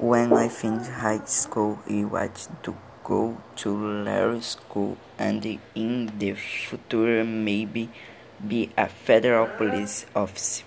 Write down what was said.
When I finished high school, I wanted to go to law school and in the future maybe be a federal police officer.